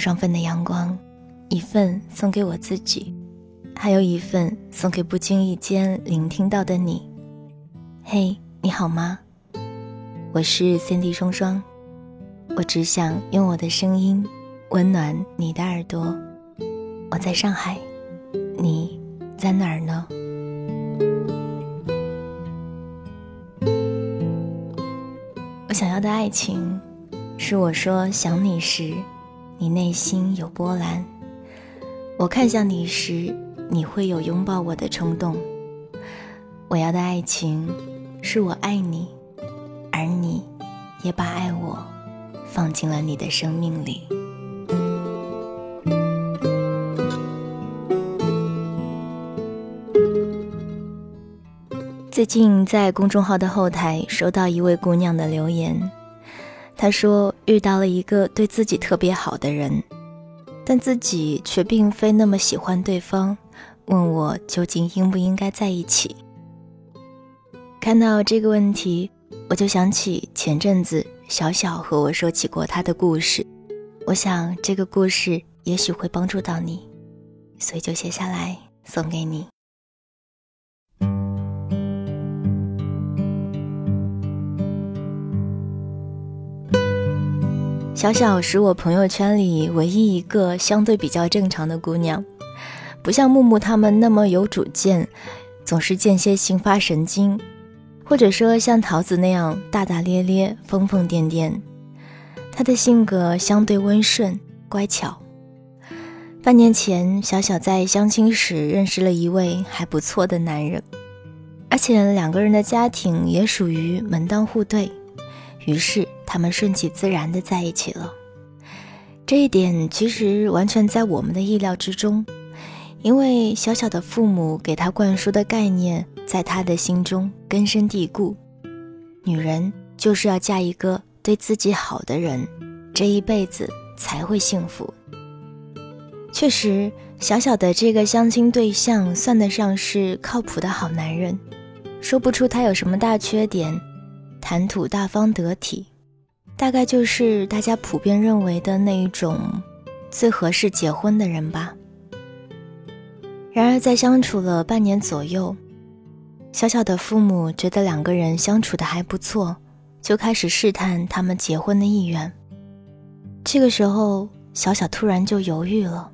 双份的阳光，一份送给我自己，还有一份送给不经意间聆听到的你。嘿，你好吗？我是 Cindy 双双，我只想用我的声音温暖你的耳朵。我在上海，你在哪儿呢？我想要的爱情，是我说想你时。你内心有波澜，我看向你时，你会有拥抱我的冲动。我要的爱情，是我爱你，而你，也把爱我放进了你的生命里。最近在公众号的后台收到一位姑娘的留言。她说遇到了一个对自己特别好的人，但自己却并非那么喜欢对方，问我究竟应不应该在一起。看到这个问题，我就想起前阵子小小和我说起过他的故事，我想这个故事也许会帮助到你，所以就写下来送给你。小小是我朋友圈里唯一一个相对比较正常的姑娘，不像木木他们那么有主见，总是间歇性发神经，或者说像桃子那样大大咧咧、疯疯癫癫。她的性格相对温顺乖巧。半年前，小小在相亲时认识了一位还不错的男人，而且两个人的家庭也属于门当户对，于是。他们顺其自然的在一起了，这一点其实完全在我们的意料之中，因为小小的父母给他灌输的概念，在他的心中根深蒂固，女人就是要嫁一个对自己好的人，这一辈子才会幸福。确实，小小的这个相亲对象算得上是靠谱的好男人，说不出他有什么大缺点，谈吐大方得体。大概就是大家普遍认为的那一种最合适结婚的人吧。然而，在相处了半年左右，小小的父母觉得两个人相处的还不错，就开始试探他们结婚的意愿。这个时候，小小突然就犹豫了。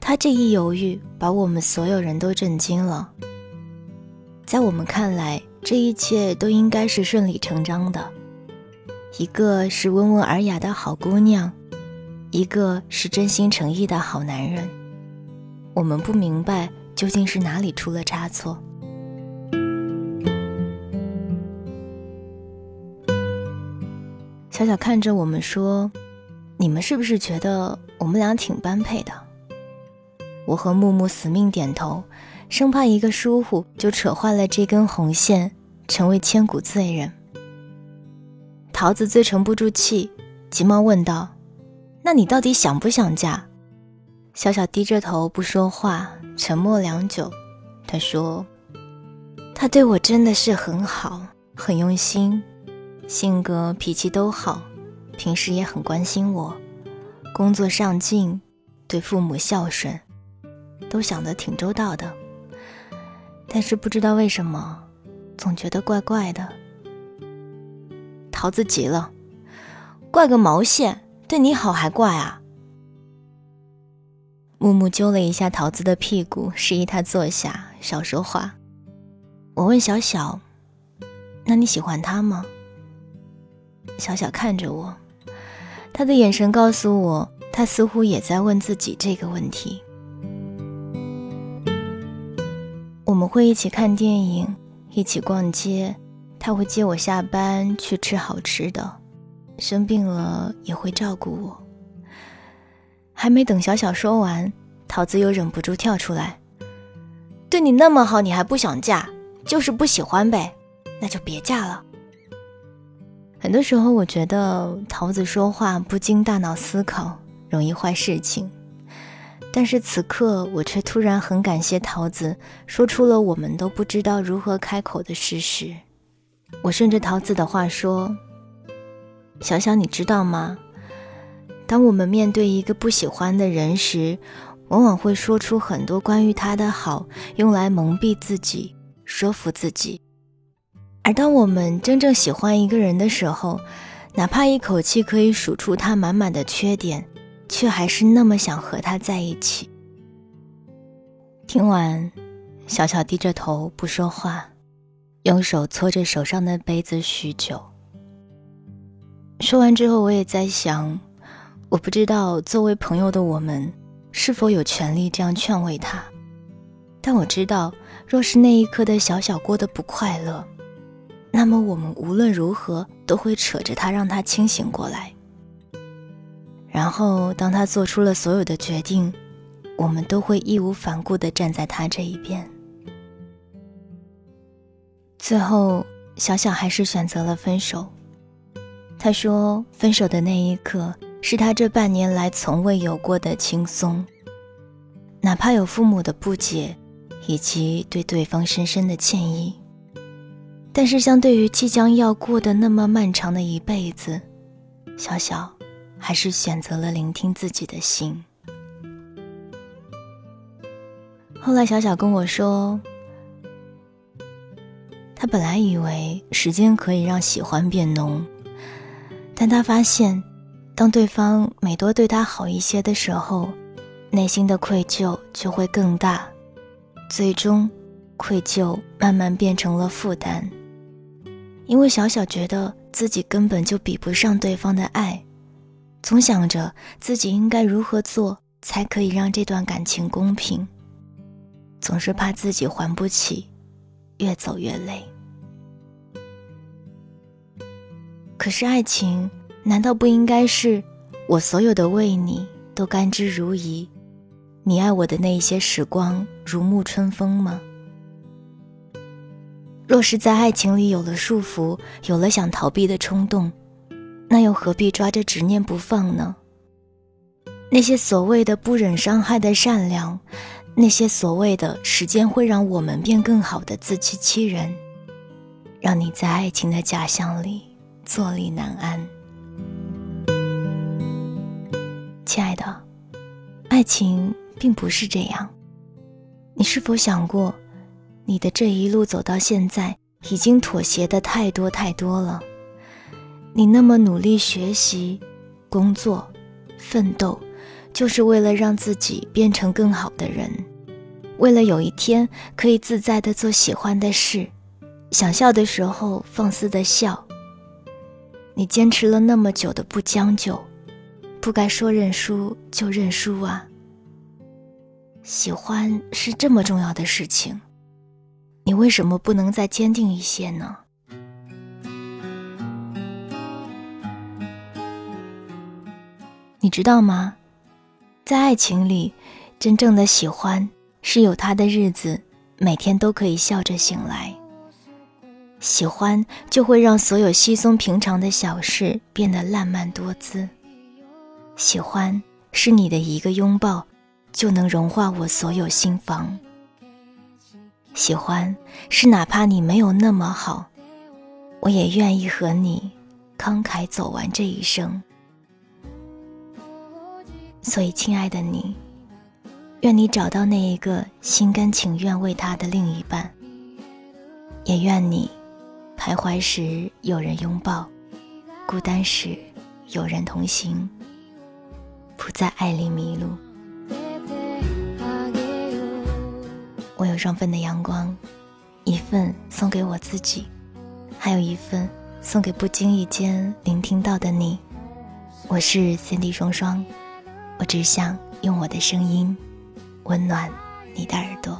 他这一犹豫，把我们所有人都震惊了。在我们看来，这一切都应该是顺理成章的。一个是温文尔雅的好姑娘，一个是真心诚意的好男人。我们不明白究竟是哪里出了差错。小小看着我们说：“你们是不是觉得我们俩挺般配的？”我和木木死命点头，生怕一个疏忽就扯坏了这根红线，成为千古罪人。桃子最沉不住气，急忙问道：“那你到底想不想嫁？”小小低着头不说话，沉默良久。他说：“他对我真的是很好，很用心，性格脾气都好，平时也很关心我，工作上进，对父母孝顺，都想得挺周到的。但是不知道为什么，总觉得怪怪的。”桃子急了，怪个毛线！对你好还怪啊！木木揪了一下桃子的屁股，示意他坐下，少说话。我问小小：“那你喜欢他吗？”小小看着我，他的眼神告诉我，他似乎也在问自己这个问题。们会一起看电影，一起逛街。他会接我下班去吃好吃的，生病了也会照顾我。还没等小小说完，桃子又忍不住跳出来：“对你那么好，你还不想嫁，就是不喜欢呗？那就别嫁了。”很多时候，我觉得桃子说话不经大脑思考，容易坏事情。但是此刻，我却突然很感谢桃子，说出了我们都不知道如何开口的事实。我顺着桃子的话说：“小小，你知道吗？当我们面对一个不喜欢的人时，往往会说出很多关于他的好，用来蒙蔽自己，说服自己。而当我们真正喜欢一个人的时候，哪怕一口气可以数出他满满的缺点，却还是那么想和他在一起。听完，小小低着头不说话，用手搓着手上的杯子许久。说完之后，我也在想，我不知道作为朋友的我们是否有权利这样劝慰他，但我知道，若是那一刻的小小过得不快乐，那么我们无论如何都会扯着他，让他清醒过来。然后，当他做出了所有的决定，我们都会义无反顾地站在他这一边。最后，小小还是选择了分手。他说：“分手的那一刻，是他这半年来从未有过的轻松。哪怕有父母的不解，以及对对方深深的歉意，但是相对于即将要过的那么漫长的一辈子，小小还是选择了聆听自己的心。”后来，小小跟我说，他本来以为时间可以让喜欢变浓。但他发现，当对方每多对他好一些的时候，内心的愧疚就会更大，最终，愧疚慢慢变成了负担。因为小小觉得自己根本就比不上对方的爱，总想着自己应该如何做才可以让这段感情公平，总是怕自己还不起，越走越累。可是爱情难道不应该是我所有的为你都甘之如饴，你爱我的那一些时光如沐春风吗？若是在爱情里有了束缚，有了想逃避的冲动，那又何必抓着执念不放呢？那些所谓的不忍伤害的善良，那些所谓的时间会让我们变更好的自欺欺人，让你在爱情的假象里。坐立难安，亲爱的，爱情并不是这样。你是否想过，你的这一路走到现在，已经妥协的太多太多了？你那么努力学习、工作、奋斗，就是为了让自己变成更好的人，为了有一天可以自在的做喜欢的事，想笑的时候放肆的笑。你坚持了那么久的不将就，不该说认输就认输啊！喜欢是这么重要的事情，你为什么不能再坚定一些呢？你知道吗？在爱情里，真正的喜欢是有他的日子，每天都可以笑着醒来。喜欢就会让所有稀松平常的小事变得烂漫多姿。喜欢是你的一个拥抱，就能融化我所有心房。喜欢是哪怕你没有那么好，我也愿意和你慷慨走完这一生。所以，亲爱的你，愿你找到那一个心甘情愿为他的另一半，也愿你。徘徊时有人拥抱，孤单时有人同行，不在爱里迷路。我有双份的阳光，一份送给我自己，还有一份送给不经意间聆听到的你。我是 Cindy 双双，我只想用我的声音温暖你的耳朵。